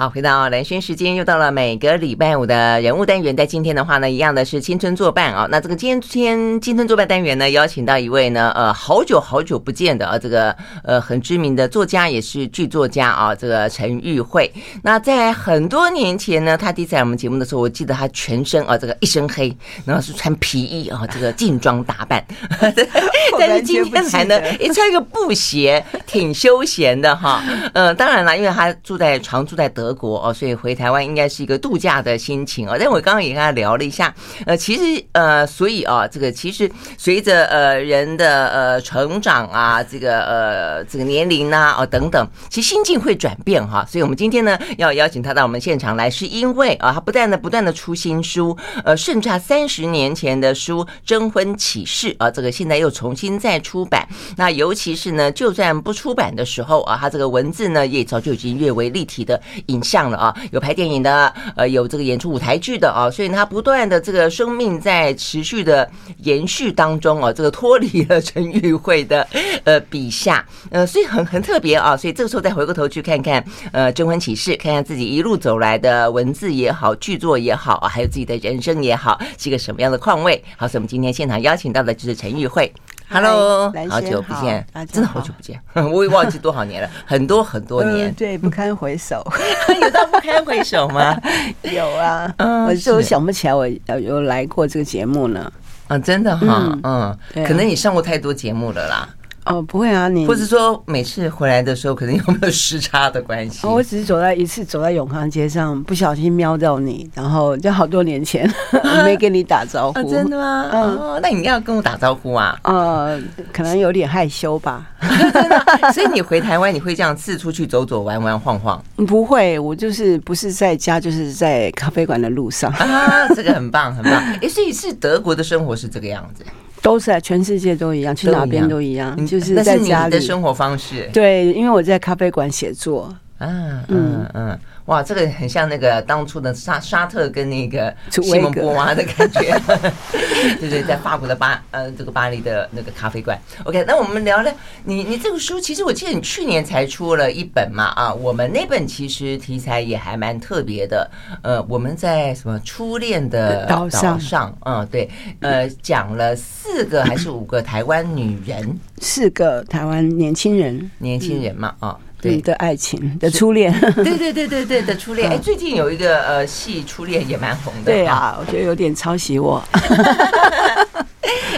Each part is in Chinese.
好，回到蓝轩时间，又到了每个礼拜五的人物单元。在今天的话呢，一样的是青春作伴啊。那这个今天青春作伴单元呢，邀请到一位呢，呃，好久好久不见的啊，这个呃很知名的作家，也是剧作家啊，这个陈玉慧。那在很多年前呢，他第一次来我们节目的时候，我记得他全身啊，这个一身黑，然后是穿皮衣啊，这个劲装打扮。但是今天来呢，也穿一个布鞋，挺休闲的哈。呃，当然了，因为他住在常住在德。德国哦，所以回台湾应该是一个度假的心情哦。但我刚刚也跟他聊了一下，呃，其实呃，所以啊，这个其实随着呃人的呃成长啊，这个呃这个年龄呐啊等等，其实心境会转变哈。所以我们今天呢要邀请他到我们现场来，是因为啊，他不断的不断的出新书，呃，甚至他三十年前的书《征婚启事》啊，这个现在又重新再出版。那尤其是呢，就算不出版的时候啊，他这个文字呢也早就已经略微立体的引。像了啊，有拍电影的，呃，有这个演出舞台剧的啊，所以他不断的这个生命在持续的延续当中啊，这个脱离了陈玉慧的呃笔下，呃，所以很很特别啊，所以这个时候再回过头去看看呃征婚启事，看看自己一路走来的文字也好，剧作也好啊，还有自己的人生也好，是一个什么样的况味？好，所以我们今天现场邀请到的就是陈玉慧。Hello，好久不见，真的好久不见，我也忘记多少年了，很多很多年，呃、对，不堪回首，有到不堪回首吗？有啊，嗯，我就想不起来我有来过这个节目呢，啊，真的哈，嗯，可能你上过太多节目了啦。哦，不会啊，你或者说每次回来的时候，可能有没有时差的关系？我只是走在一次走在永康街上，不小心瞄到你，然后就好多年前 没跟你打招呼，真的吗？嗯，那你要跟我打招呼啊？呃，可能有点害羞吧。所以你回台湾，你会这样四处去走走、玩玩、晃晃？不会，我就是不是在家，就是在咖啡馆的路上啊。这个很棒，很棒。哎，所以是德国的生活是这个样子。都是啊，全世界都一样，去哪边都一样，就是在家里的生活方式。对，因为我在咖啡馆写作。嗯嗯嗯。哇，这个很像那个当初的沙沙特跟那个西蒙波娃的感觉，对对，在法国的巴呃这个巴黎的那个咖啡馆。OK，那我们聊聊你你这个书，其实我记得你去年才出了一本嘛啊，我们那本其实题材也还蛮特别的。呃，我们在什么初恋的岛上，嗯，对，呃，讲了四个还是五个台湾女人，四个台湾年轻人，年轻人嘛啊。对的爱情的初恋，对对对对对的初恋。哎，最近有一个呃戏《初恋》也蛮红的。对啊，我觉得有点抄袭我。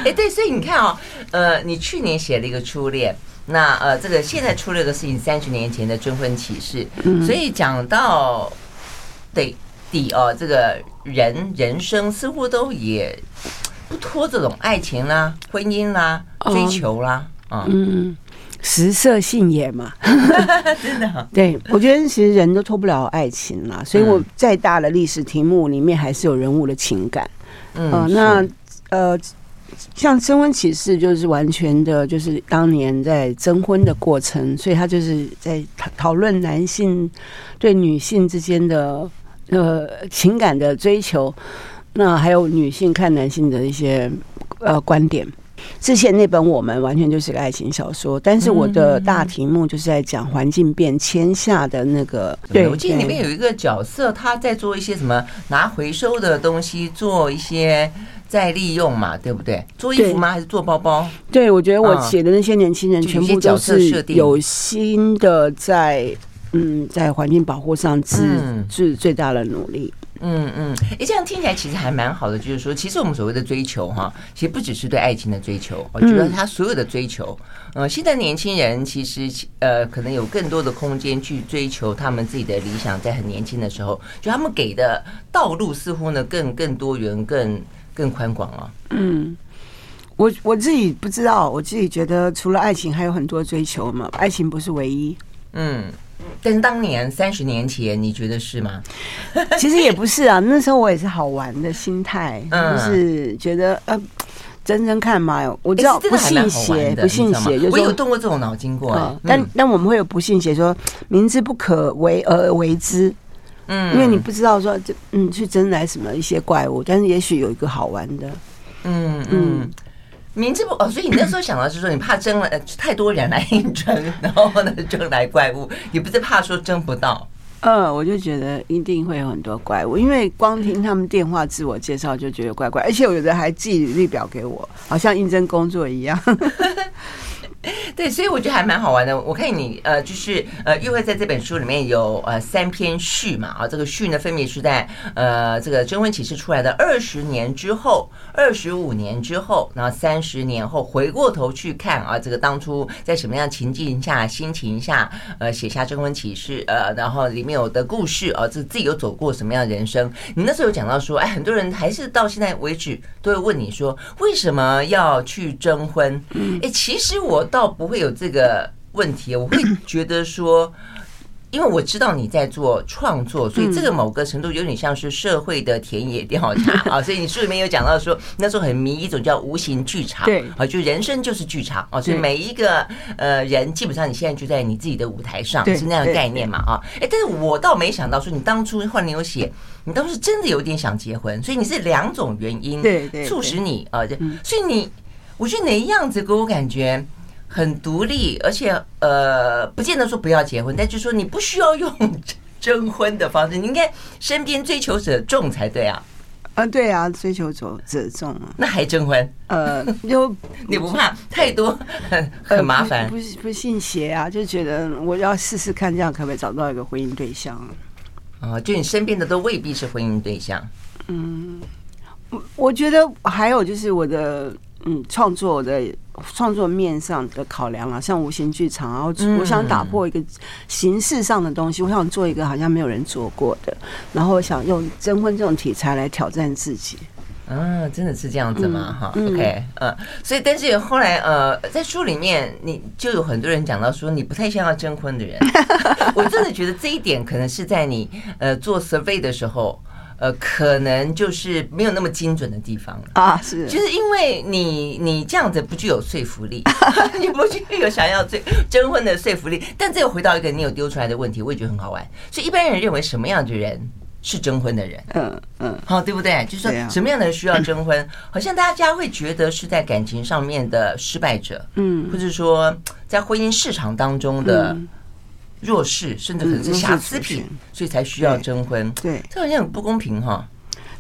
哎，对，所以你看哦，呃，你去年写了一个初恋，那呃，这个现在出了个事情，三十年前的征婚启事。所以讲到对底哦，这个人人生似乎都也不脱这种爱情啦、婚姻啦、追求啦啊。嗯。食色性也嘛，真的。对，我觉得其实人都脱不了爱情啦，所以我再大的历史题目里面还是有人物的情感。嗯，那呃，像征婚启事就是完全的，就是当年在征婚的过程，所以他就是在讨讨论男性对女性之间的呃情感的追求，那还有女性看男性的一些呃观点。之前那本《我们》完全就是个爱情小说，但是我的大题目就是在讲环境变迁下的那个。对，我记得里面有一个角色，他在做一些什么拿回收的东西，做一些再利用嘛，对不对？做衣服吗？还是做包包？对，我觉得我写的那些年轻人全部都是有心的，在嗯，在环境保护上致致最大的努力。嗯嗯，哎，这样听起来其实还蛮好的。就是说，其实我们所谓的追求，哈，其实不只是对爱情的追求，我觉得他所有的追求，呃，现在年轻人其实呃，可能有更多的空间去追求他们自己的理想，在很年轻的时候，就他们给的道路似乎呢更更多元、更更宽广了。嗯，我我自己不知道，我自己觉得除了爱情，还有很多追求嘛，爱情不是唯一。嗯。但是当年三十年前，你觉得是吗？其实也不是啊，那时候我也是好玩的心态，就是觉得呃，真真看嘛，我知道不信邪，不信邪，就是我有动过这种脑筋过。但但我们会有不信邪，说明知不可为而为之，嗯，因为你不知道说这嗯去争来什么一些怪物，但是也许有一个好玩的，嗯嗯。明知不哦，所以你那时候想到是说，你怕争了太多人来应征，然后呢争来怪物，也不是怕说争不到？嗯，我就觉得一定会有很多怪物，因为光听他们电话自我介绍就觉得怪怪，而且有的还寄履历表给我，好像应征工作一样。对，所以我觉得还蛮好玩的。我看你呃，就是呃，玉慧在这本书里面有呃三篇序嘛，啊，这个序呢分别是在呃这个征婚启事出来的二十年之后、二十五年之后，然后三十年后回过头去看啊，这个当初在什么样情境下、心情下呃写下征婚启事，呃，然后里面有的故事啊，这自己有走过什么样的人生？你那时候有讲到说，哎，很多人还是到现在为止都会问你说，为什么要去征婚？哎，其实我。倒不会有这个问题，我会觉得说，因为我知道你在做创作，所以这个某个程度有点像是社会的田野调查 啊。所以你书里面有讲到说，那时候很迷一种叫无形剧场，对啊，就人生就是剧场啊。所以每一个呃人，基本上你现在就在你自己的舞台上，是那样的概念嘛啊。哎，但是我倒没想到说，你当初后来你有写，你当时真的有点想结婚，所以你是两种原因对促使你啊，所以你我觉得哪一样子给我感觉。很独立，而且呃，不见得说不要结婚，但就是说你不需要用征婚的方式，你应该身边追求者众才对啊。啊，对啊，追求者者众，那还征婚？呃，就 你不怕太多很 很麻烦？不不信邪啊，就觉得我要试试看，这样可不可以找到一个婚姻对象？啊，就你身边的都未必是婚姻对象。嗯，我我觉得还有就是我的。嗯，创作的创作面上的考量啊，像无形剧场，然后我想打破一个形式上的东西，我想做一个好像没有人做过的，然后我想用征婚这种题材来挑战自己。啊，真的是这样子吗？哈、嗯、，OK，嗯，所以但是后来呃，在书里面你就有很多人讲到说你不太像要征婚的人，我真的觉得这一点可能是在你呃做 survey 的时候。呃，可能就是没有那么精准的地方了啊，是，就是因为你你这样子不具有说服力，你不具有想要征征婚的说服力。但这又回到一个你有丢出来的问题，我也觉得很好玩。所以一般人认为什么样的人是征婚的人？嗯嗯，好，对不对？就是说什么样的人需要征婚？好像大家会觉得是在感情上面的失败者，嗯，或者说在婚姻市场当中的。弱势，甚至可能是瑕疵品，所以才需要征婚。对，这好像很不公平哈。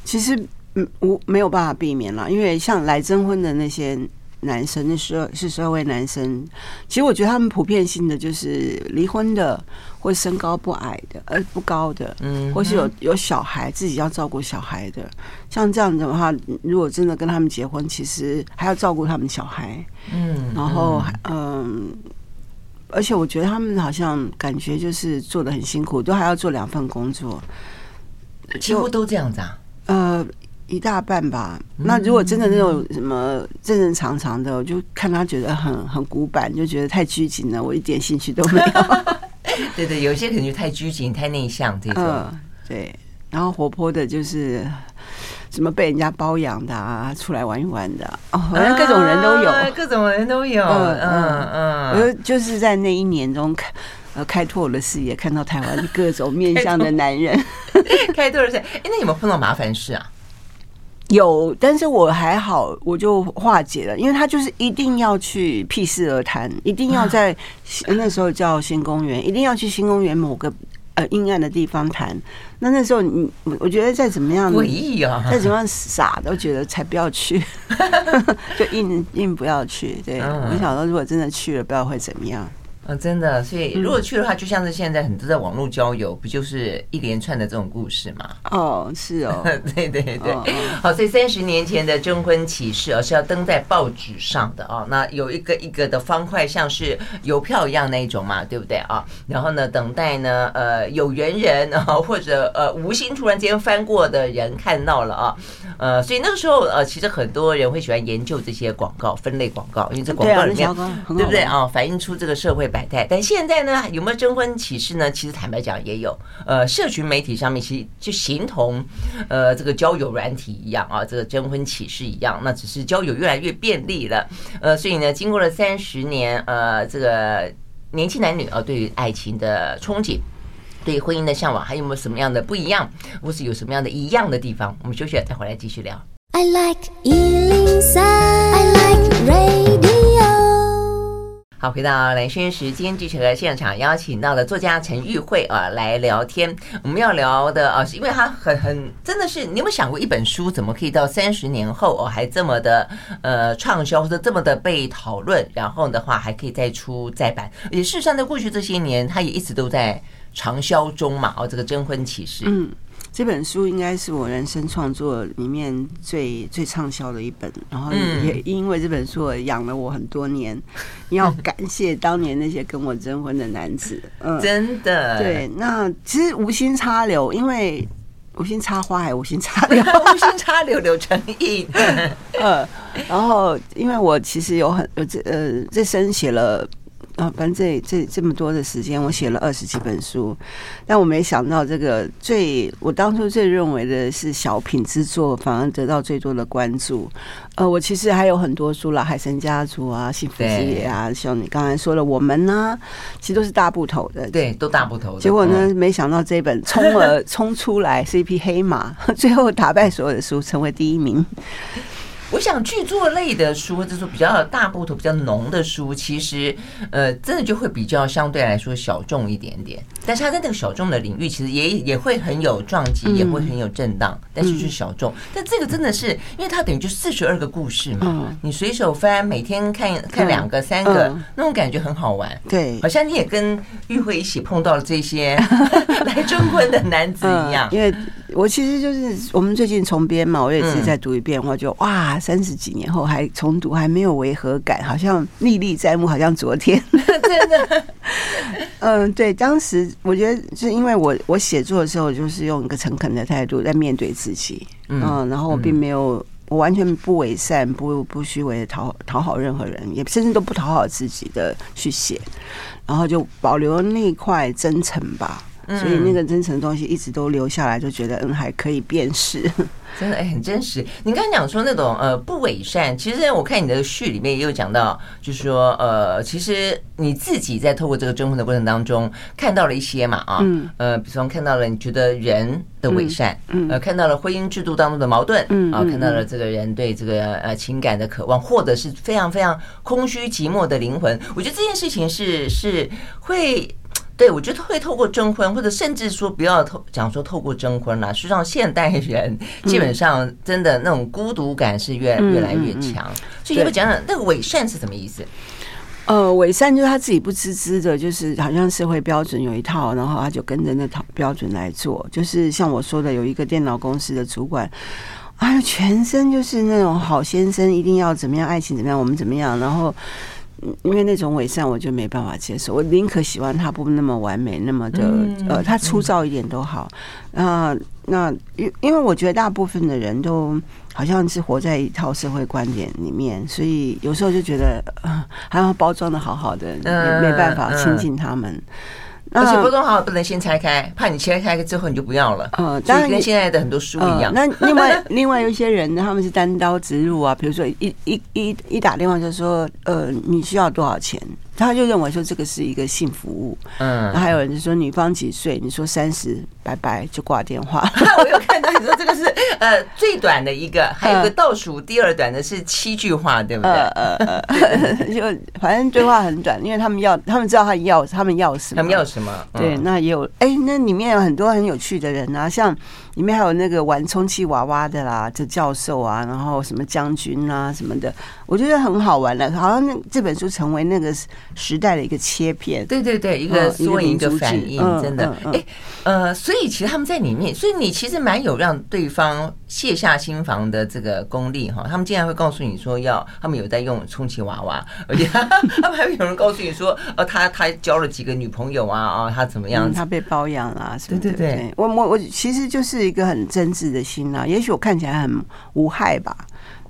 其实，嗯，我没有办法避免了，因为像来征婚的那些男生，那十二是十二位男生，其实我觉得他们普遍性的就是离婚的，或身高不矮的，呃不高的，嗯，或是有有小孩自己要照顾小孩的，像这样的话，如果真的跟他们结婚，其实还要照顾他们小孩，嗯，然后嗯。而且我觉得他们好像感觉就是做的很辛苦，都还要做两份工作，几乎都这样子啊。呃，一大半吧。那如果真的那种什么正正常常的，我就看他觉得很很古板，就觉得太拘谨了，我一点兴趣都没有。对对，有些可能就太拘谨、太内向这种。呃，对，然后活泼的就是。什么被人家包养的啊，出来玩一玩的哦，反正各种人都有，啊、各种人都有。嗯嗯嗯，我就就是在那一年中开呃开拓了视野，看到台湾各种面向的男人，开拓了视野。哎，那有没有碰到麻烦事啊？有，但是我还好，我就化解了，因为他就是一定要去屁事而谈，一定要在那时候叫新公园，一定要去新公园某个。呃，阴暗的地方谈，那那时候你，我觉得再怎么样，诡异啊，再怎么样傻都觉得才不要去，就硬硬不要去。对，我想说，如果真的去了，不知道会怎么样。啊，真的，所以如果去的话，就像是现在很多在网络交友，不就是一连串的这种故事吗？哦，是哦，对对对。好，所以三十年前的征婚启事，而是要登在报纸上的啊。那有一个一个的方块，像是邮票一样那一种嘛，对不对啊？然后呢，等待呢，呃，有缘人啊，或者呃，无心突然间翻过的人看到了啊。呃，所以那个时候呃，其实很多人会喜欢研究这些广告，分类广告，因为这广告里面对不对啊？反映出这个社会。百但现在呢，有没有征婚启事呢？其实坦白讲也有，呃，社群媒体上面其实就形同呃这个交友软体一样啊，这个征婚启事一样，那只是交友越来越便利了，呃，所以呢，经过了三十年，呃，这个年轻男女啊，对于爱情的憧憬，对婚姻的向往，还有没有什么样的不一样，或是有什么样的一样的地方？我们休息了再回来继续聊。I like 103, I like radio. 好，回到蓝轩时间，继续和现场邀请到的作家陈玉慧啊来聊天。我们要聊的啊，是因为他很很真的是，你有没有想过一本书怎么可以到三十年后哦还这么的呃畅销，或者这么的被讨论，然后的话还可以再出再版？也事实上，在过去这些年，他也一直都在长销中嘛。哦，这个征婚启事，嗯。这本书应该是我人生创作里面最最畅销的一本，然后也因为这本书我养了我很多年。要 感谢当年那些跟我征婚的男子，嗯，真的。对，那其实无心插柳，因为无心插花还无心插柳，无心插柳柳成荫。嗯，然后因为我其实有很呃这呃这生写了。啊，反正这这这么多的时间，我写了二十几本书，但我没想到这个最我当初最认为的是小品之作，反而得到最多的关注。呃，我其实还有很多书啦，《海神家族》啊，《幸福之夜》啊，像你刚才说的《我们》呢，其实都是大部头的，对，都大部头的。结果呢，没想到这本 冲而冲出来是一匹黑马，最后打败所有的书，成为第一名。我想剧作类的书，或者说比较大部头、比较浓的书，其实呃，真的就会比较相对来说小众一点点。但是它在那个小众的领域，其实也也会很有撞击，也会很有震荡，但是就是小众。但这个真的是，因为它等于就四十二个故事嘛，你随手翻，每天看看两个、三个，那种感觉很好玩。对，好像你也跟玉慧一起碰到了这些 来征婚的男子一样。因为我其实就是我们最近重编嘛，我也是再读一遍，我就哇。三十几年后还重读，还没有违和感，好像历历在目，好像昨天。真的，嗯，对，当时我觉得是因为我我写作的时候，就是用一个诚恳的态度在面对自己，嗯，然后我并没有，我完全不伪善，不不虚伪的讨讨好任何人，也甚至都不讨好自己的去写，然后就保留那块真诚吧，所以那个真诚的东西一直都留下来，就觉得嗯还可以辨识。真的哎，很真实。你刚才讲说那种呃不伪善，其实我看你的序里面也有讲到，就是说呃，其实你自己在透过这个征婚的过程当中看到了一些嘛啊，嗯呃，比方看到了你觉得人的伪善，嗯呃，看到了婚姻制度当中的矛盾，嗯啊，看到了这个人对这个呃情感的渴望，或者是非常非常空虚寂寞的灵魂。我觉得这件事情是是会。对，我觉得会透过征婚，或者甚至说不要透讲说透过征婚啦。实际上，现代人基本上真的那种孤独感是越越来越强。所以，你会讲讲那个伪善是什么意思？呃，伪善就是他自己不自知的，就是好像社会标准有一套，然后他就跟着那套标准来做。就是像我说的，有一个电脑公司的主管，哎，全身就是那种好先生一定要怎么样，爱情怎么样，我们怎么样，然后。因为那种伪善，我就没办法接受。我宁可喜欢他不那么完美，那么的呃，他粗糙一点都好。那那因因为我觉得大部分的人都好像是活在一套社会观点里面，所以有时候就觉得呃，还要包装的好好的，也没办法亲近他们。而且包装好，不能先拆开，怕你切开之后你就不要了。嗯，当然跟现在的很多书一样。那另外 另外有一些人呢，他们是单刀直入啊，比如说一一一一打电话就说，呃，你需要多少钱？他就认为说这个是一个性服务，嗯，还有人就说女方几岁？你说三十，拜拜就挂电话。我又看到你说这个是呃最短的一个，还有个倒数第二短的是七句话，对不对？呃呃，就反正对话很短，因为他们要他们知道他要他们要什么，他们要什么？对，那也有哎，那里面有很多很有趣的人啊，像里面还有那个玩充气娃娃的啦，这教授啊，然后什么将军啊什么的，我觉得很好玩的，好像那这本书成为那个。时代的一个切片，对对对，一个缩影，一个反应，真的，哎，呃，所以其实他们在里面，所以你其实蛮有让对方卸下心防的这个功力哈。他们竟然会告诉你说要，他们有在用充气娃娃，而且 他们还会有人告诉你说，呃，他他交了几个女朋友啊，啊，他怎么样？他被包养了，对对对。我我我其实就是一个很真挚的心啊，也许我看起来很无害吧，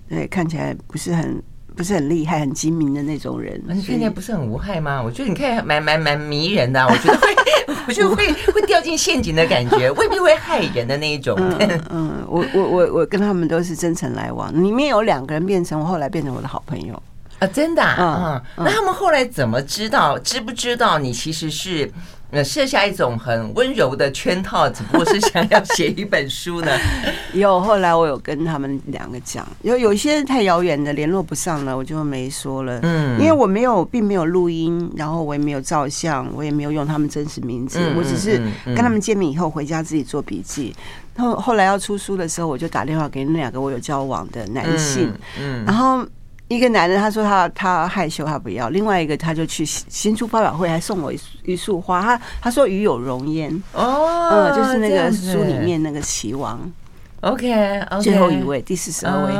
对，看起来不是很。不是很厉害、很精明的那种人，你看起来不是很无害吗？我觉得你看蛮蛮蛮迷人的、啊，我觉得会，我觉得会会掉进陷阱的感觉，未必会害人的那一种。嗯，嗯，我我我我跟他们都是真诚来往，里面有两个人变成我后来变成我的好朋友啊，真的啊，嗯，那他们后来怎么知道？知不知道你其实是？呃设下一种很温柔的圈套，只不过是想要写一本书呢？有，后来我有跟他们两个讲，有有一些太遥远的联络不上了，我就没说了。嗯，因为我没有，并没有录音，然后我也没有照相，我也没有用他们真实名字，我只是跟他们见面以后回家自己做笔记。后后来要出书的时候，我就打电话给那两个我有交往的男性，嗯，然后。一个男的他说他他害羞他不要，另外一个他就去新出发表会还送我一一束花，他他说与有容焉。哦，嗯，就是那个书里面那个齐王，OK，最后一位第四十二位，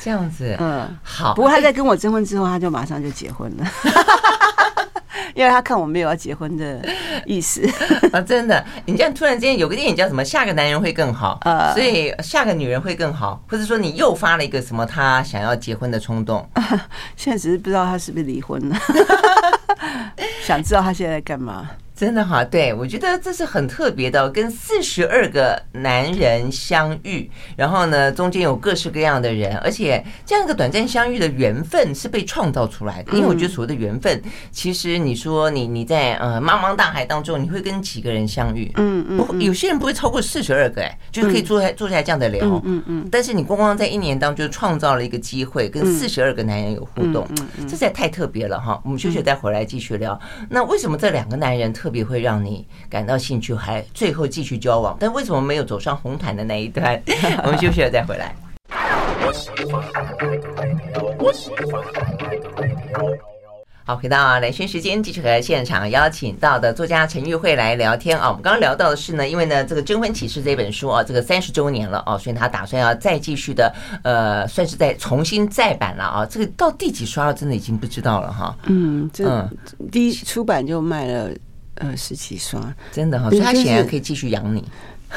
这样子，嗯，好。不过他在跟我征婚之后，他就马上就结婚了。因为他看我没有要结婚的意思。啊，真的，你这样突然间有个电影叫什么《下个男人会更好》，呃，所以下个女人会更好，或者说你诱发了一个什么他想要结婚的冲动，现在只是不知道他是不是离婚了，想知道他现在在干嘛。真的哈，对，我觉得这是很特别的，跟四十二个男人相遇，然后呢，中间有各式各样的人，而且这样一个短暂相遇的缘分是被创造出来的。因为我觉得所谓的缘分，其实你说你你在呃茫茫大海当中，你会跟几个人相遇？嗯嗯，有些人不会超过四十二个，哎，就是可以坐下坐下来这样的聊。嗯嗯，但是你光光在一年当中创造了一个机会，跟四十二个男人有互动，这实在太特别了哈。我们休息再回来继续聊。那为什么这两个男人？特别会让你感到兴趣，还最后继续交往，但为什么没有走上红毯的那一段？我们休息了再回来。好，回到来宣时间，继续和现场邀请到的作家陈玉慧来聊天啊。我们刚刚聊到的是呢，因为呢，这个《征婚启事》这本书啊，这个三十周年了哦，所以他打算要再继续的，呃，算是再重新再版了啊。这个到第几刷了，真的已经不知道了哈。嗯，这第一出版就卖了。呃，十几刷，真的哈，所以他显然可以继续养你。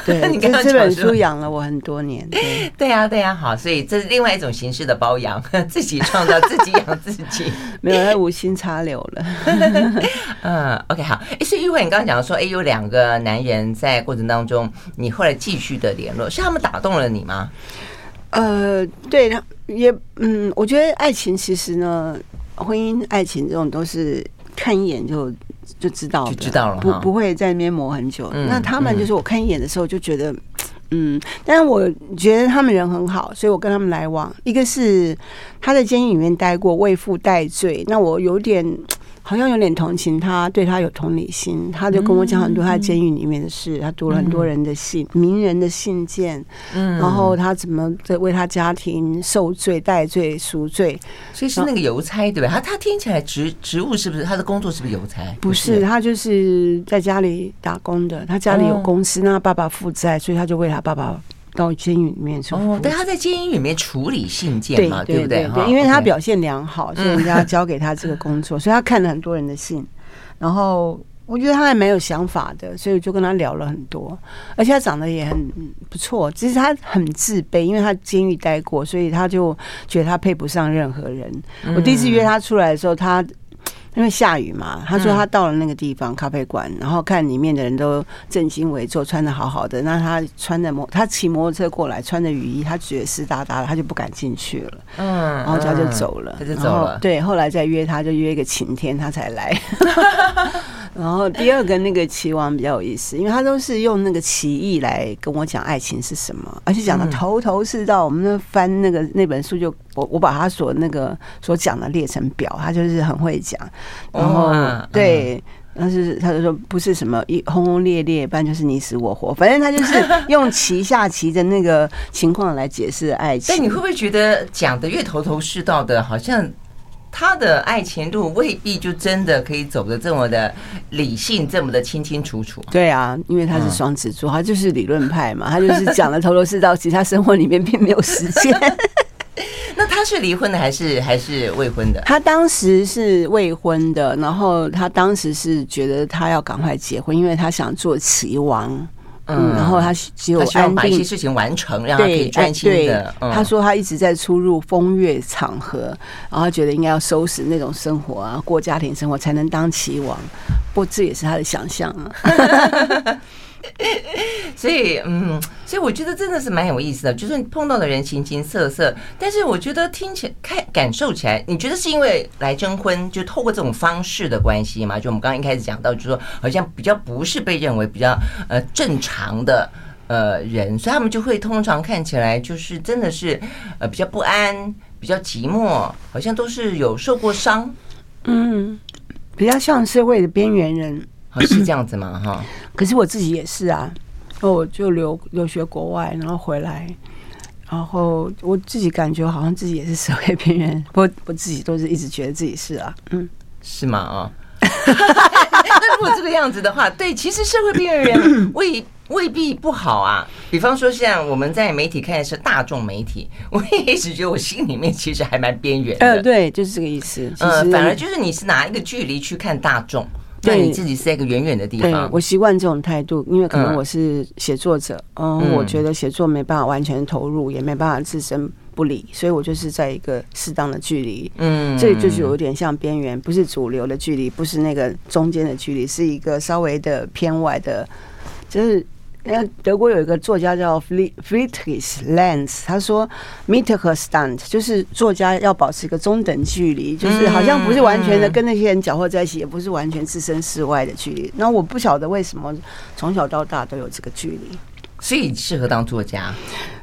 对，你看这本书养了我很多年。对，对呀，对呀，好，所以这是另外一种形式的包养，自己创造，自己养自己，没有，他无心插柳了。嗯，OK，好。哎，所以玉慧，你刚刚讲说，哎，有两个男人在过程当中，你后来继续的联络，是他们打动了你吗？呃，对，也，嗯，我觉得爱情其实呢，婚姻、爱情这种都是看一眼就。就知道，就知道了，不不会在那边磨很久。那他们就是我看一眼的时候就觉得，嗯，但是我觉得他们人很好，所以我跟他们来往。一个是他在监狱里面待过，为父代罪，那我有点。好像有点同情他，对他有同理心，他就跟我讲很多他监狱里面的事，他读了很多人的信，名人的信件，嗯，然后他怎么在为他家庭受罪、代罪、赎罪，所以是那个邮差对吧？他他听起来职职务是不是他的工作是不是邮差？不是，他就是在家里打工的，他家里有公司，那他爸爸负债，所以他就为他爸爸。到监狱里面去哦，但他在监狱里面处理信件嘛，对不对？对，因为他表现良好，所以人家交给他这个工作，所以他看了很多人的信。然后我觉得他还蛮有想法的，所以我就跟他聊了很多。而且他长得也很不错，只是他很自卑，因为他监狱待过，所以他就觉得他配不上任何人。我第一次约他出来的时候，他。因为下雨嘛，他说他到了那个地方咖啡馆，然后看里面的人都正襟危坐，穿的好好的。那他穿着摩，他骑摩托车过来，穿着雨衣，他觉得湿哒哒的，他就不敢进去了。嗯，然后他就走了，他就走了。对，后来再约他，就约一个晴天，他才来。然后第二个那个棋王比较有意思，因为他都是用那个棋艺来跟我讲爱情是什么，而且讲的头头是道。我们那翻那个那本书就，就我我把他所那个所讲的列成表，他就是很会讲。然后、哦、对，但是他就说不是什么一轰轰烈烈，不然就是你死我活，反正他就是用棋下棋的那个情况来解释爱情。但你会不会觉得讲的越头头是道的，好像他的爱情路未必就真的可以走的这么的理性，这么的清清楚楚？对啊，因为他是双子座，他就是理论派嘛，他就是讲的头头是道，其实他生活里面并没有实践。那他是离婚的还是还是未婚的？他当时是未婚的，然后他当时是觉得他要赶快结婚，因为他想做棋王，嗯，然后他只有安定把一些事情完成，让他可以专心的。他说他一直在出入风月场合，然后觉得应该要收拾那种生活啊，过家庭生活才能当齐王。不过这也是他的想象啊。所以，嗯，所以我觉得真的是蛮有意思的，就是碰到的人形形色色，但是我觉得听起来、看感受起来，你觉得是因为来征婚就透过这种方式的关系嘛？就我们刚刚一开始讲到，就是说好像比较不是被认为比较呃正常的呃人，所以他们就会通常看起来就是真的是呃比较不安、比较寂寞，好像都是有受过伤，嗯，比较像社会的边缘人，好是这样子吗？哈，可是我自己也是啊。哦，我就留留学国外，然后回来，然后我自己感觉好像自己也是社会边缘，我我自己都是一直觉得自己是啊，嗯，是吗？啊，那如果这个样子的话，对，其实社会边缘人 未未必不好啊。比方说，像我们在媒体看的是大众媒体，我也一直觉得我心里面其实还蛮边缘的。呃，对，就是这个意思。呃，反而就是你是拿一个距离去看大众。对，你自己是在一个远远的地方，我习惯这种态度，因为可能我是写作者，嗯，嗯，我觉得写作没办法完全投入，也没办法置身不理，所以我就是在一个适当的距离，嗯，这就是有点像边缘，不是主流的距离，不是那个中间的距离，是一个稍微的偏外的，就是。德国有一个作家叫 Friedrich Lenz，他说 Meter 和 Stand 就是作家要保持一个中等距离，就是好像不是完全的跟那些人搅和在一起，也不是完全置身事外的距离。那我不晓得为什么从小到大都有这个距离。所以适合当作家，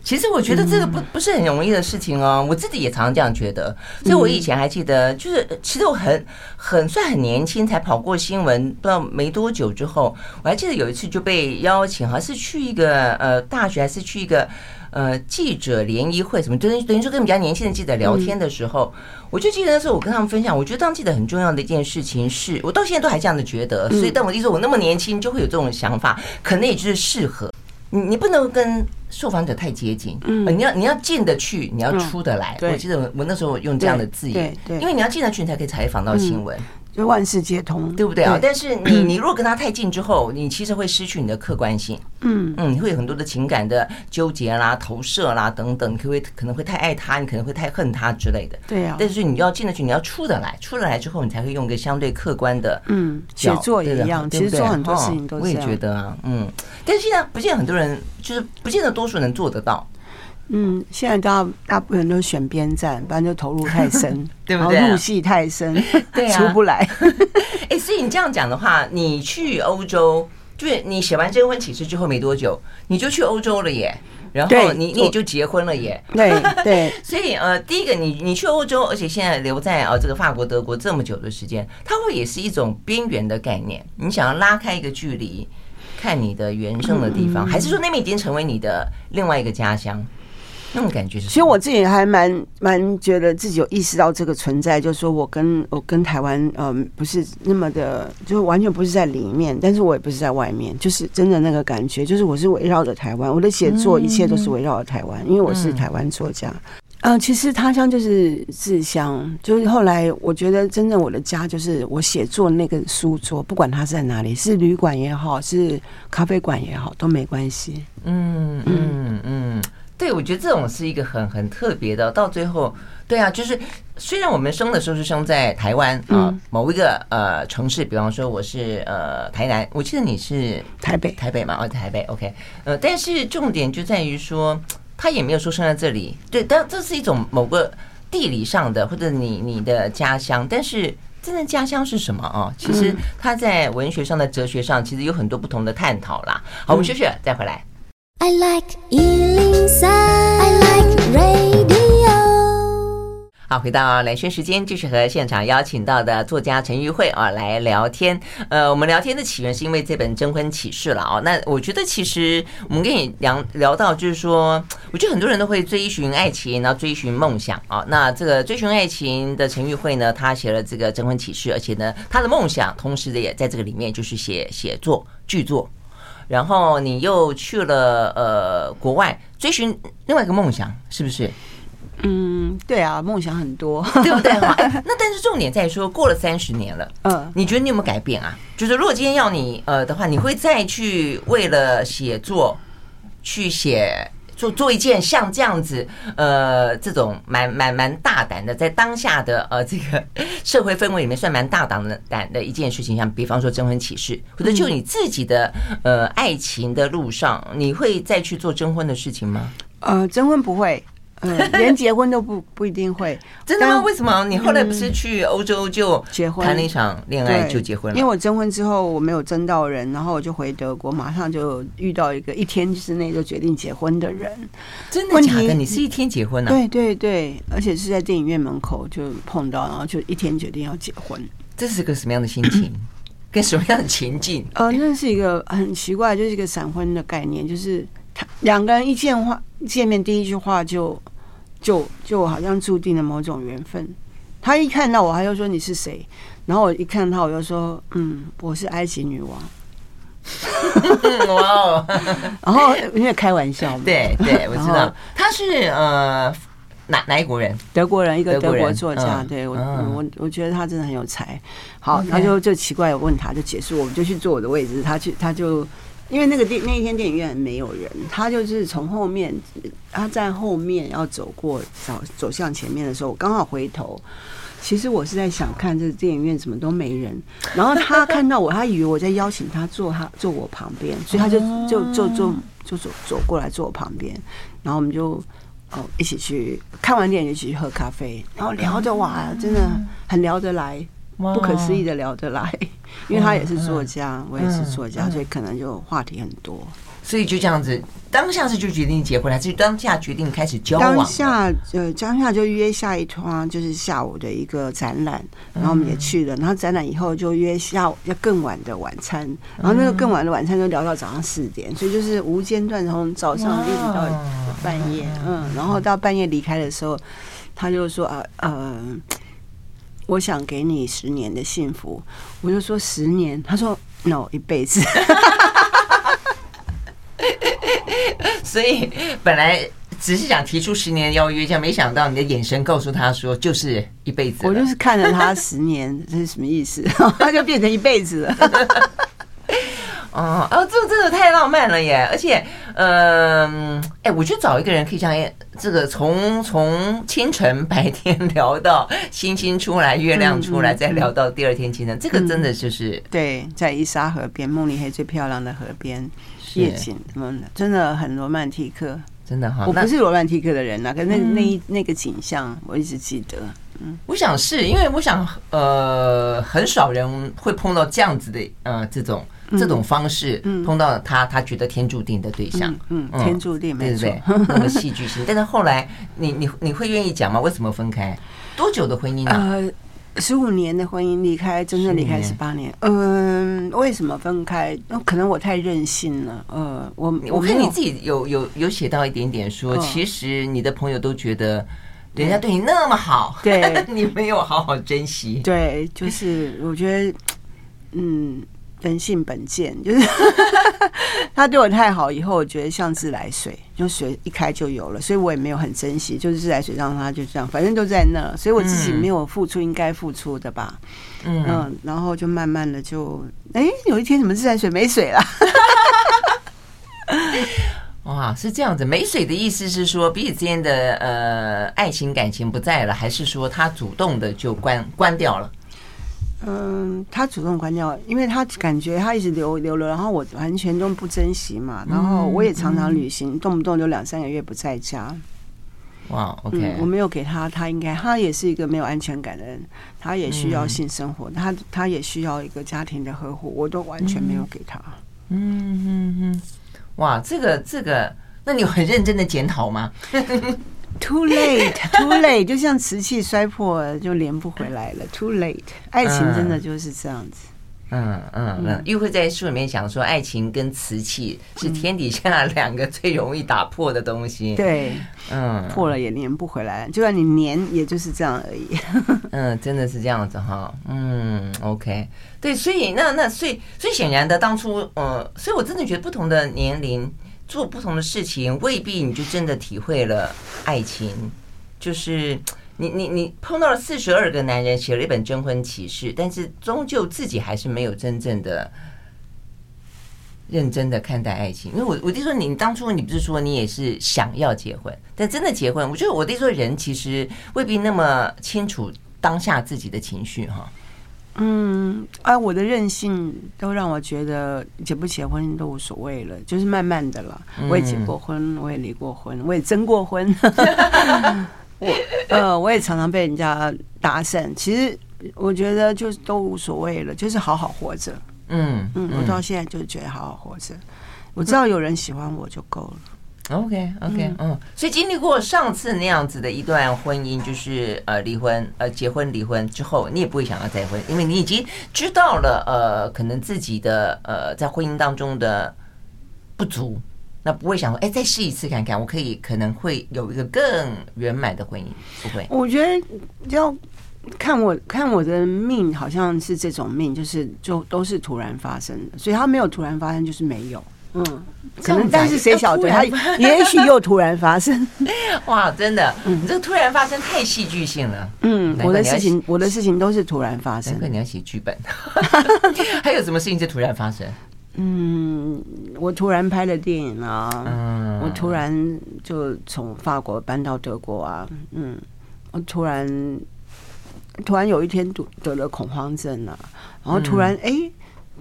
其实我觉得这个不不是很容易的事情哦。我自己也常常这样觉得。所以我以前还记得，就是其实我很很算很年轻才跑过新闻，不知道没多久之后，我还记得有一次就被邀请，好像是去一个呃大学，还是去一个呃记者联谊会，什么等于等于说跟比较年轻的记者聊天的时候，我就记得那时候我跟他们分享，我觉得当记者很重要的一件事情是，我到现在都还这样的觉得。所以但我一说，我那么年轻就会有这种想法，可能也就是适合。你你不能跟受访者太接近，嗯，你要你要进得去，你要出得来。我记得我我那时候用这样的字眼，因为你要进得去，你才可以采访到新闻。就万事皆通，对不对啊？但是你 你如果跟他太近之后，你其实会失去你的客观性。嗯嗯，你会有很多的情感的纠结啦、投射啦等等，可会可能会太爱他，你可能会太恨他之类的。对啊。但是你要进得去，你要出得来，出得来之后，你才会用一个相对客观的。嗯，写作也一样，其实做很多事情都是。我也觉得啊，嗯。但是现在不见得很多人，就是不见得多数能做得到。嗯，现在大大部分都选边站，不然就投入太深，对不对？入戏太深，对啊，出不来。哎，所以你这样讲的话，你去欧洲，就是你写完征婚启事之后没多久，你就去欧洲了耶。然后你你也就结婚了耶。对对。所以呃，第一个你你去欧洲，而且现在留在啊这个法国、德国这么久的时间，它会也是一种边缘的概念。你想要拉开一个距离，看你的原生的地方，还是说那边已经成为你的另外一个家乡？那种感觉是，其实我自己还蛮蛮觉得自己有意识到这个存在，就是说我跟我跟台湾，嗯，不是那么的，就是完全不是在里面，但是我也不是在外面，就是真的那个感觉，就是我是围绕着台湾，我的写作一切都是围绕着台湾，因为我是台湾作家。嗯，其实他乡就是志乡，就是后来我觉得真正我的家就是我写作那个书桌，不管它是在哪里，是旅馆也好，是咖啡馆也好，都没关系。嗯嗯嗯。对，我觉得这种是一个很很特别的。到最后，对啊，就是虽然我们生的时候是生在台湾啊，某一个呃城市，比方说我是呃台南，我记得你是台北，台北嘛，哦，台北，OK，呃，但是重点就在于说，他也没有说生在这里，对，但这是一种某个地理上的或者你你的家乡，但是真正家乡是什么啊？其实他在文学上的哲学上，其实有很多不同的探讨啦。好，我们休息了，再回来。I like 103, I like radio。好，回到兰萱时间，继续和现场邀请到的作家陈玉慧啊来聊天。呃，我们聊天的起源是因为这本征婚启事了啊。那我觉得其实我们跟你聊聊到，就是说，我觉得很多人都会追寻爱情，然后追寻梦想啊。那这个追寻爱情的陈玉慧呢，她写了这个征婚启事，而且呢，她的梦想同时的也在这个里面，就是写写作剧作。然后你又去了呃国外追寻另外一个梦想，是不是？嗯，对啊，梦想很多，对不对？哈，那但是重点在于说，过了三十年了，嗯，你觉得你有没有改变啊？就是如果今天要你呃的话，你会再去为了写作去写做做一件像这样子，呃，这种蛮蛮蛮大胆的，在当下的呃这个 社会氛围里面算蛮大胆的胆的一件事情，像比方说征婚启事，或者就你自己的呃爱情的路上，你会再去做征婚的事情吗？呃，征婚不会。嗯，连结婚都不不一定会，真的吗？为什么？你后来不是去欧洲就结婚，谈了一场恋爱就结婚了？因为我征婚之后我没有征到人，然后我就回德国，马上就遇到一个一天之内就决定结婚的人。真的假的？你是一天结婚啊？对对对，而且是在电影院门口就碰到，然后就一天决定要结婚。这是个什么样的心情？跟什么样的情境？呃，那是一个很奇怪，就是一个闪婚的概念，就是他两个人一见话见面第一句话就。就就好像注定了某种缘分。他一看到我，他就说，你是谁？然后我一看到他，我就说，嗯，我是埃及女王。哇哦！然后因为开玩笑嘛，对对，我知道他是呃哪哪一国人？德国人，一个德国作家。对我我我觉得他真的很有才。好，他就就奇怪，我问他就结束，我们就去坐我的位置，他去他就。因为那个电那一天电影院没有人，他就是从后面，他在后面要走过走走向前面的时候，我刚好回头。其实我是在想看这电影院怎么都没人，然后他看到我，他以为我在邀请他坐他坐我旁边，所以他就就就就就走走过来坐我旁边，然后我们就哦一起去看完电影一起去喝咖啡，然后聊着哇，真的很聊得来。不可思议的聊得来，因为他也是作家，我也是作家，所以可能就话题很多。所以就这样子，当下是就决定结婚，还是当下决定开始交往？当下呃，当下就约下一趟，就是下午的一个展览，然后我们也去了。然后展览以后就约下午要更晚的晚餐，然后那个更晚的晚餐就聊到早上四点，所以就是无间断从早上一直到半夜。嗯，然后到半夜离开的时候，他就说啊呃。呃我想给你十年的幸福，我就说十年，他说 no 一辈子。所以本来只是想提出十年邀约，这样没想到你的眼神告诉他说就是一辈子。我就是看着他十年，这是什么意思？他就变成一辈子了。哦哦，这个真的太浪漫了耶！而且，嗯，哎，我觉得找一个人可以像这个从从清晨白天 聊到星星出来、月亮出来，再聊到第二天清晨，这个真的就是对，在伊沙河边，慕尼黑最漂亮的河边，夜景，嗯，真的很罗曼蒂克，真的哈。我不是罗曼蒂克的人呐，可是那那一那个景象，我一直记得。嗯，我想是因为我想，呃，很少人会碰到这样子的，呃，这种。这种方式碰到他，他觉得天注定的对象，嗯，天注定，没错，那么戏剧性。但是后来，你你你会愿意讲吗？为什么分开？多久的婚姻呢？呃，十五年的婚姻，离开真正离开十八年。嗯，为什么分开？那可能我太任性了。呃，我我看你自己有有有写到一点点说，其实你的朋友都觉得人家对你那么好，对，你没有好好珍惜。对，就是我觉得，嗯。人性本贱，就是 他对我太好，以后我觉得像自来水，就水一开就有了，所以我也没有很珍惜，就是自来水让他就这样，反正都在那，所以我自己没有付出应该付出的吧，嗯，嗯，然后就慢慢的就，哎、欸，有一天怎么自来水没水了？哇，是这样子，没水的意思是说彼此之间的呃爱情感情不在了，还是说他主动的就关关掉了？嗯，他主动关掉，因为他感觉他一直留留了，然后我完全都不珍惜嘛。然后我也常常旅行，动不动就两三个月不在家。哇，OK，我没有给他，他应该他也是一个没有安全感的人，他也需要性生活，他他也需要一个家庭的呵护，我都完全没有给他。嗯嗯嗯，哇，这个这个，那你有很认真的检讨吗？Too late, too late，就像瓷器摔破了就连不回来了。Too late，爱情真的就是这样子。嗯嗯嗯，又会在书里面讲说，爱情跟瓷器是天底下两个最容易打破的东西。对，嗯，破了也连不回来，就算你粘，也就是这样而已。嗯，真的是这样子哈。嗯，OK，对，所以那那所以所以显然的，当初呃，所以我真的觉得不同的年龄。做不同的事情，未必你就真的体会了爱情。就是你你你碰到了四十二个男人，写了一本征婚启事，但是终究自己还是没有真正的认真的看待爱情？因为我我弟说你当初你不是说你也是想要结婚，但真的结婚，我觉得我弟说人其实未必那么清楚当下自己的情绪哈。嗯，啊，我的任性都让我觉得结不结婚都无所谓了，就是慢慢的了。我也结过婚，我也离过婚，我也征过婚。我呃，我也常常被人家搭讪。其实我觉得就是都无所谓了，就是好好活着。嗯嗯，我到现在就是觉得好好活着。我知道有人喜欢我就够了。OK OK，嗯，所以经历过上次那样子的一段婚姻，就是呃离婚呃结婚离婚之后，你也不会想要再婚，因为你已经知道了呃可能自己的呃在婚姻当中的不足，那不会想说哎再试一次看看，我可以可能会有一个更圆满的婚姻，不会。我觉得要看我看我的命好像是这种命，就是就都是突然发生的，所以他没有突然发生就是没有。嗯，可能，但是谁晓得他也许又突然发生？哇，真的，你这个突然发生太戏剧性了。嗯，我的事情，我的事情都是突然发生。难怪你要写剧本。还有什么事情是突然发生？嗯，我突然拍了电影啊。嗯，我突然就从法国搬到德国啊。嗯，我突然突然有一天得得了恐慌症啊，然后突然哎。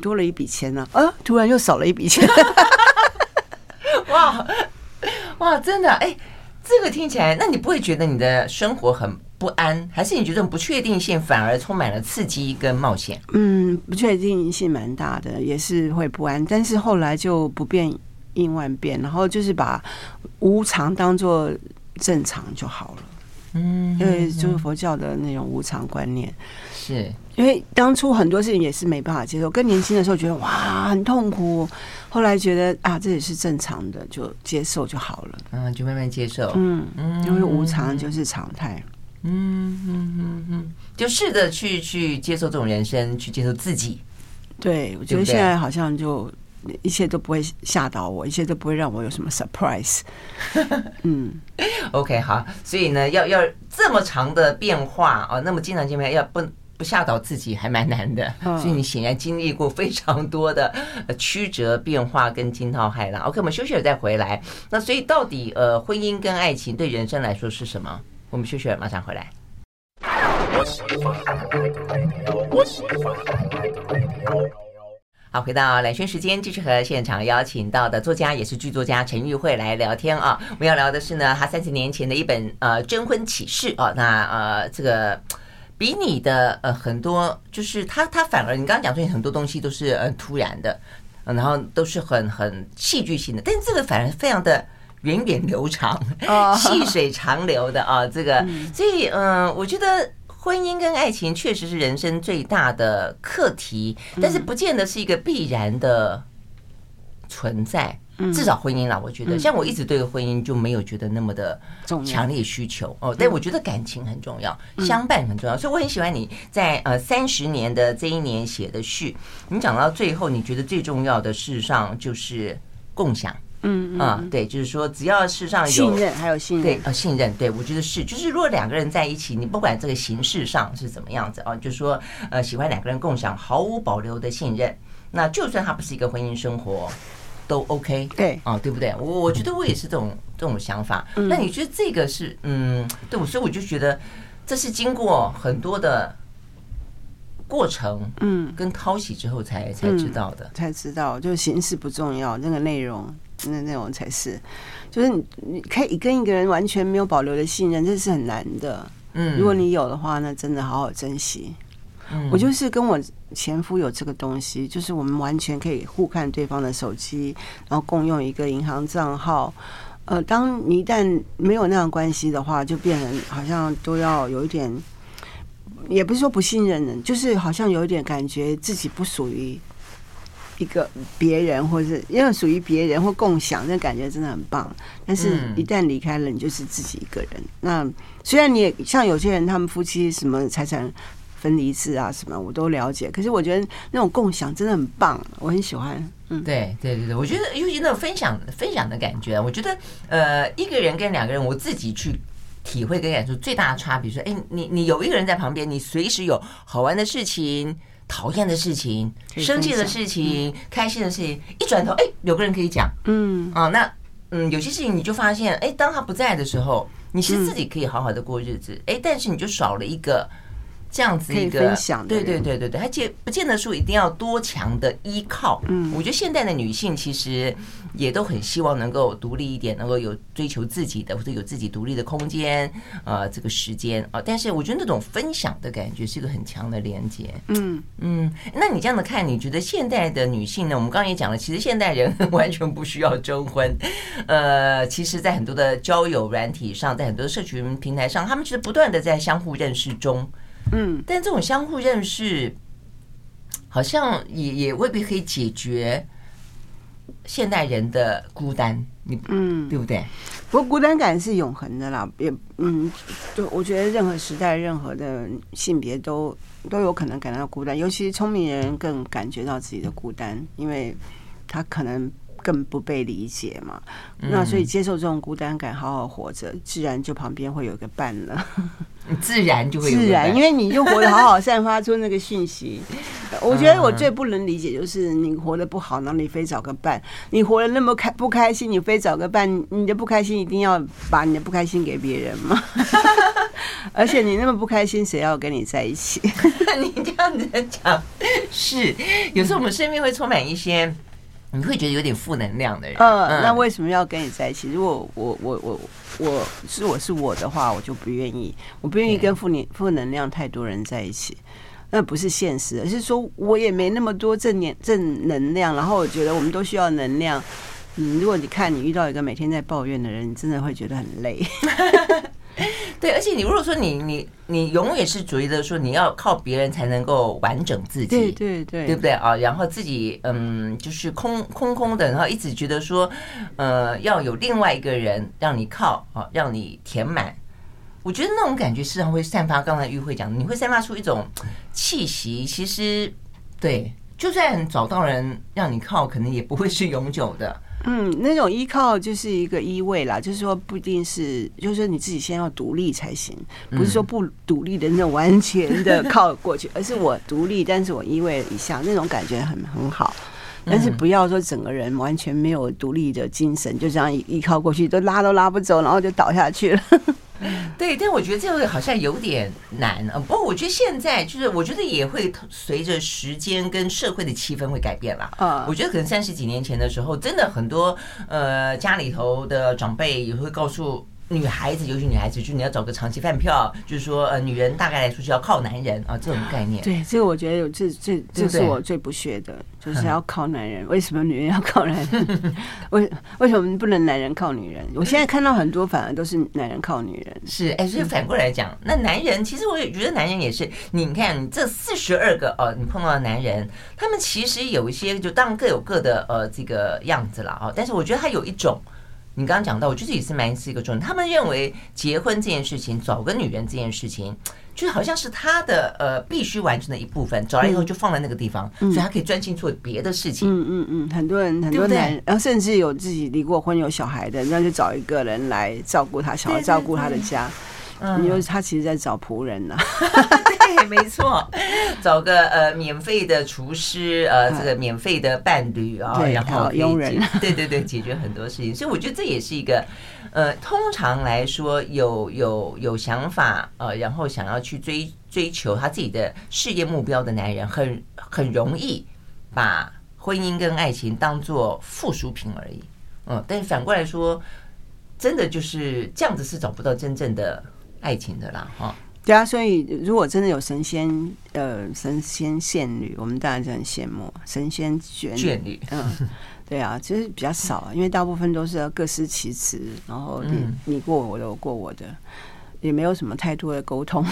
多了一笔钱呢，啊，突然又少了一笔钱，哇哇，真的哎，这个听起来，那你不会觉得你的生活很不安，还是你觉得不确定性反而充满了刺激跟冒险？嗯，不确定性蛮大的，也是会不安，但是后来就不变应万变，然后就是把无常当做正常就好了。嗯，因为就是佛教的那种无常观念，是因为当初很多事情也是没办法接受，更年轻的时候觉得哇很痛苦，后来觉得啊这也是正常的，就接受就好了。嗯，就慢慢接受。嗯嗯，因为无常就是常态。嗯嗯嗯嗯，就试着去去接受这种人生，去接受自己。对，我觉得现在好像就。一切都不会吓到我，一切都不会让我有什么 surprise。嗯，OK，好，所以呢，要要这么长的变化哦，那么经常见面，要不不吓倒自己还蛮难的。所以你显然经历过非常多的曲折变化跟惊涛骇浪。OK，我们休息了再回来。那所以到底呃，婚姻跟爱情对人生来说是什么？我们休息了马上回来。好，回到兰萱时间，继续和现场邀请到的作家，也是剧作家陈玉慧来聊天啊。我们要聊的是呢，他三十年前的一本呃征婚启事啊。那呃，这个比你的呃很多，就是他他反而你刚刚讲说很多东西都是呃突然的，然后都是很很戏剧性的，但这个反而非常的源远流长，细水长流的啊。这个，所以嗯、呃，我觉得。婚姻跟爱情确实是人生最大的课题，但是不见得是一个必然的存在。至少婚姻啦，我觉得，像我一直对婚姻就没有觉得那么的强烈需求。哦。但我觉得感情很重要，相伴很重要，所以我很喜欢你在呃三十年的这一年写的序。你讲到最后，你觉得最重要的事实上就是共享。嗯啊，对，就是说，只要世上有信任，还有信任，对啊，信任，对我觉得是，就是如果两个人在一起，你不管这个形式上是怎么样子啊，就是说，呃，喜欢两个人共享毫无保留的信任，那就算他不是一个婚姻生活，都 OK，对啊，对不对？我我觉得我也是这种这种想法。那你觉得这个是嗯，对，所以我就觉得这是经过很多的过程，嗯，跟淘洗之后才才知道的，才知道，就形式不重要，那个内容。那内容才是，就是你你可以跟一个人完全没有保留的信任，这是很难的。嗯，如果你有的话，那真的好好珍惜。嗯，我就是跟我前夫有这个东西，就是我们完全可以互看对方的手机，然后共用一个银行账号。呃，当你一旦没有那样关系的话，就变成好像都要有一点，也不是说不信任人，就是好像有一点感觉自己不属于。一个别人，或者是因为属于别人或共享，那感觉真的很棒。但是，一旦离开了，你就是自己一个人。那虽然你也像有些人，他们夫妻什么财产分离制啊，什么我都了解。可是，我觉得那种共享真的很棒，我很喜欢。嗯，对对对对，我觉得尤其那种分享分享的感觉，我觉得呃，一个人跟两个人，我自己去体会跟感受最大的差别，说，哎，你你有一个人在旁边，你随时有好玩的事情。讨厌的事情、生气的事情、嗯、开心的事情，一转头，哎，有个人可以讲，嗯啊，那嗯，有些事情你就发现，哎，当他不在的时候，你其实自己可以好好的过日子，哎，但是你就少了一个。这样子一个，对对对对对，他见不见得说一定要多强的依靠。嗯，我觉得现代的女性其实也都很希望能够独立一点，能够有追求自己的或者有自己独立的空间，呃，这个时间啊。但是我觉得那种分享的感觉是一个很强的连接。嗯嗯，那你这样的看，你觉得现代的女性呢？我们刚刚也讲了，其实现代人 完全不需要征婚。呃，其实，在很多的交友软体上，在很多的社群平台上，他们其实不断的在相互认识中。嗯，但这种相互认识，好像也也未必可以解决现代人的孤单，你嗯，对不对？不过孤单感是永恒的啦，也嗯，就我觉得任何时代、任何的性别都都有可能感到孤单，尤其是聪明人更感觉到自己的孤单，因为他可能。更不被理解嘛，那所以接受这种孤单感，好好活着，自然就旁边会有个伴了。自然就会自然，因为你就活得好好，散发出那个讯息。我觉得我最不能理解就是你活得不好，然后你非找个伴。你活得那么开不开心，你非找个伴，你的不开心一定要把你的不开心给别人吗？而且你那么不开心，谁要跟你在一起？你这样子讲是，有时候我们身边会充满一些。你会觉得有点负能量的人，嗯，那为什么要跟你在一起？如果我我我我是我是我的话，我就不愿意，我不愿意跟负能负能量太多人在一起，那不是现实，而是说我也没那么多正念正能量，然后我觉得我们都需要能量。嗯，如果你看你遇到一个每天在抱怨的人，你真的会觉得很累。对，而且你如果说你你你永远是觉得说你要靠别人才能够完整自己，对对对，对不对啊？然后自己嗯，就是空空空的，然后一直觉得说呃，要有另外一个人让你靠啊，让你填满。我觉得那种感觉时常会散发，刚才玉慧讲，你会散发出一种气息。其实对，就算找到人让你靠，可能也不会是永久的。嗯，那种依靠就是一个依偎啦，就是说不一定是，就是说你自己先要独立才行，不是说不独立的那种完全的靠过去，而是我独立，但是我依偎一下，那种感觉很很好。但是不要说整个人完全没有独立的精神，就这样依靠过去，都拉都拉不走，然后就倒下去了。对，但我觉得这个好像有点难啊。不过我觉得现在就是，我觉得也会随着时间跟社会的气氛会改变啦。啊，我觉得可能三十几年前的时候，真的很多呃家里头的长辈也会告诉。女孩子，尤其女孩子，就是你要找个长期饭票，就是说，呃，女人大概来说是要靠男人啊，这种概念。对，这个我觉得有这这这是我最不屑的，就是要靠男人。为什么女人要靠男人？为为什么不能男人靠女人？我现在看到很多反而都是男人靠女人。是，哎，所以反过来讲，那男人其实我也觉得男人也是。你看，你这四十二个哦，你碰到的男人，他们其实有一些就当然各有各的呃这个样子了啊，但是我觉得他有一种。你刚刚讲到，我觉得也是蛮是一个重点。他们认为结婚这件事情，找个女人这件事情，就好像是他的呃必须完成的一部分。找来以后就放在那个地方，所以他可以专心做别的事情。嗯嗯嗯，很多人很多男人，然后甚至有自己离过婚有小孩的，那就找一个人来照顾他小孩，照顾他的家。你说他其实在找仆人呢？对，没错，找个呃免费的厨师，呃，这个免费的伴侣啊，然后佣人，对对对，解决很多事情。所以我觉得这也是一个呃，通常来说有有有想法呃，然后想要去追追求他自己的事业目标的男人，很很容易把婚姻跟爱情当做附属品而已。嗯，但是反过来说，真的就是这样子是找不到真正的。爱情的啦，哈，对啊，所以如果真的有神仙，呃，神仙仙女，我们当然就很羡慕神仙眷眷侣，嗯，对啊，其实比较少啊，因为大部分都是要各司其职，然后你你过我的，我过我的，也没有什么太多的沟通。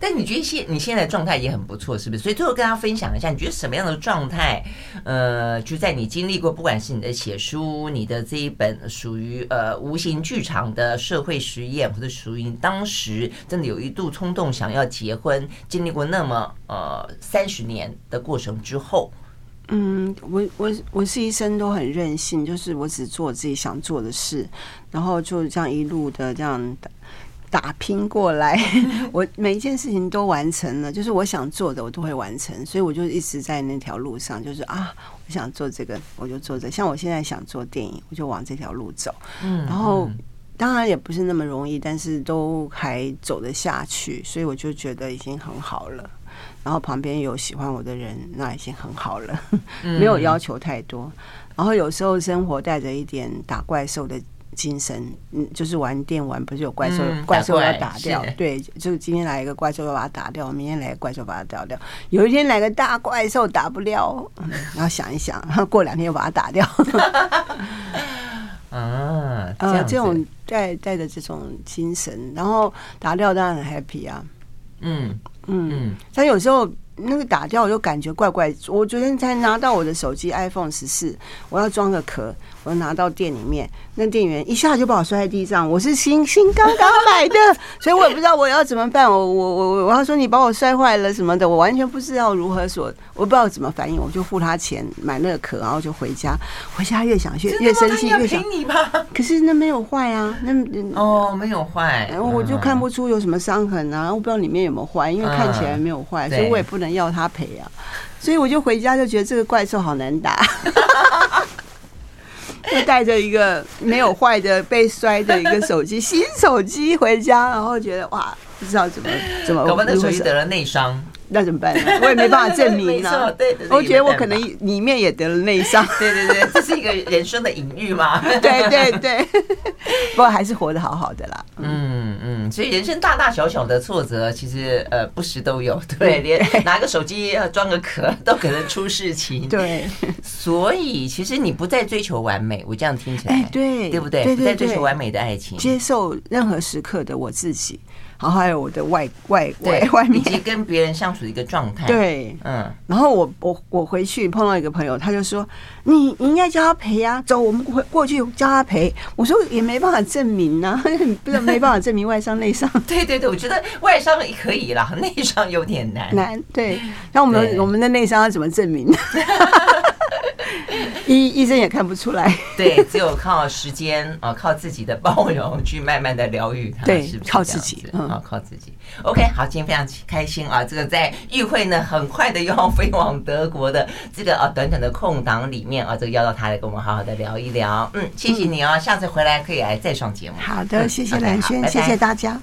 但你觉得现你现在状态也很不错，是不是？所以最后跟大家分享一下，你觉得什么样的状态？呃，就在你经历过，不管是你的写书，你的这一本属于呃无形剧场的社会实验，或者属于你当时真的有一度冲动想要结婚，经历过那么呃三十年的过程之后，嗯，我我我是一生都很任性，就是我只做自己想做的事，然后就这样一路的这样。打拼过来，我每一件事情都完成了，就是我想做的我都会完成，所以我就一直在那条路上，就是啊，我想做这个我就做这个，像我现在想做电影，我就往这条路走，嗯，然后当然也不是那么容易，但是都还走得下去，所以我就觉得已经很好了。然后旁边有喜欢我的人，那已经很好了，没有要求太多。然后有时候生活带着一点打怪兽的精神，嗯，就是玩电玩，不是有怪兽，嗯、怪兽要打掉，对，就是今天来一个怪兽要把它打掉，明天来个怪兽把它打掉，有一天来个大怪兽打不了，嗯、然后想一想，然 后过两天又把它打掉。啊，这呃，这种带带着这种精神，然后打掉当然很 happy 啊，嗯。嗯，他有时候那个打掉，我就感觉怪怪。我昨天才拿到我的手机 iPhone 十四，我要装个壳。我拿到店里面，那店员一下就把我摔在地上。我是新新刚刚买的，所以我也不知道我要怎么办。我我我我要说你把我摔坏了什么的，我完全不知道如何说，我不知道怎么反应。我就付他钱买那个壳，然后就回家。回家越想越越生气，越想你吧。可是那没有坏啊，那哦没有坏，然后我就看不出有什么伤痕啊，我不知道里面有没有坏，因为看起来没有坏，所以我也不能要他赔啊。所以我就回家就觉得这个怪兽好难打。就带着一个没有坏的被摔的一个手机，新手机回家，然后觉得哇，不知道怎么怎么，搞不好那手机得了内伤。那怎么办呢？我也没办法证明呢、啊。对，我觉得我可能里面也得了内伤。对对对，这是一个人生的隐喻嘛。对对对，不过还是活得好好的啦。嗯嗯，所以人生大大小小的挫折，其实呃不时都有。对，连拿个手机要装个壳都可能出事情。对，所以其实你不再追求完美，我这样听起来，对对不对？不再追求完美的爱情，接受任何时刻的我自己。然后还有我的外外外外面，以及跟别人相处的一个状态。对，嗯。然后我我我回去碰到一个朋友，他就说：“你你应该叫他赔啊，走，我们回过去叫他赔。”我说：“也没办法证明呢、啊，不是没办法证明外伤内伤。”对对对，我觉得外伤也可以啦，内伤有点难。难对，那我们我们的内伤要怎么证明？医医生也看不出来，对，只有靠时间啊，靠自己的包容去慢慢的疗愈他，对，是不是靠自己，啊，靠自己。OK，好，今天非常开心啊，这个在议会呢，很快的又要飞往德国的这个啊，短短的空档里面啊，这个邀到他来跟我们好好的聊一聊。嗯，谢谢你哦，下次回来可以来再上节目。好的，谢谢蓝轩，谢谢大家。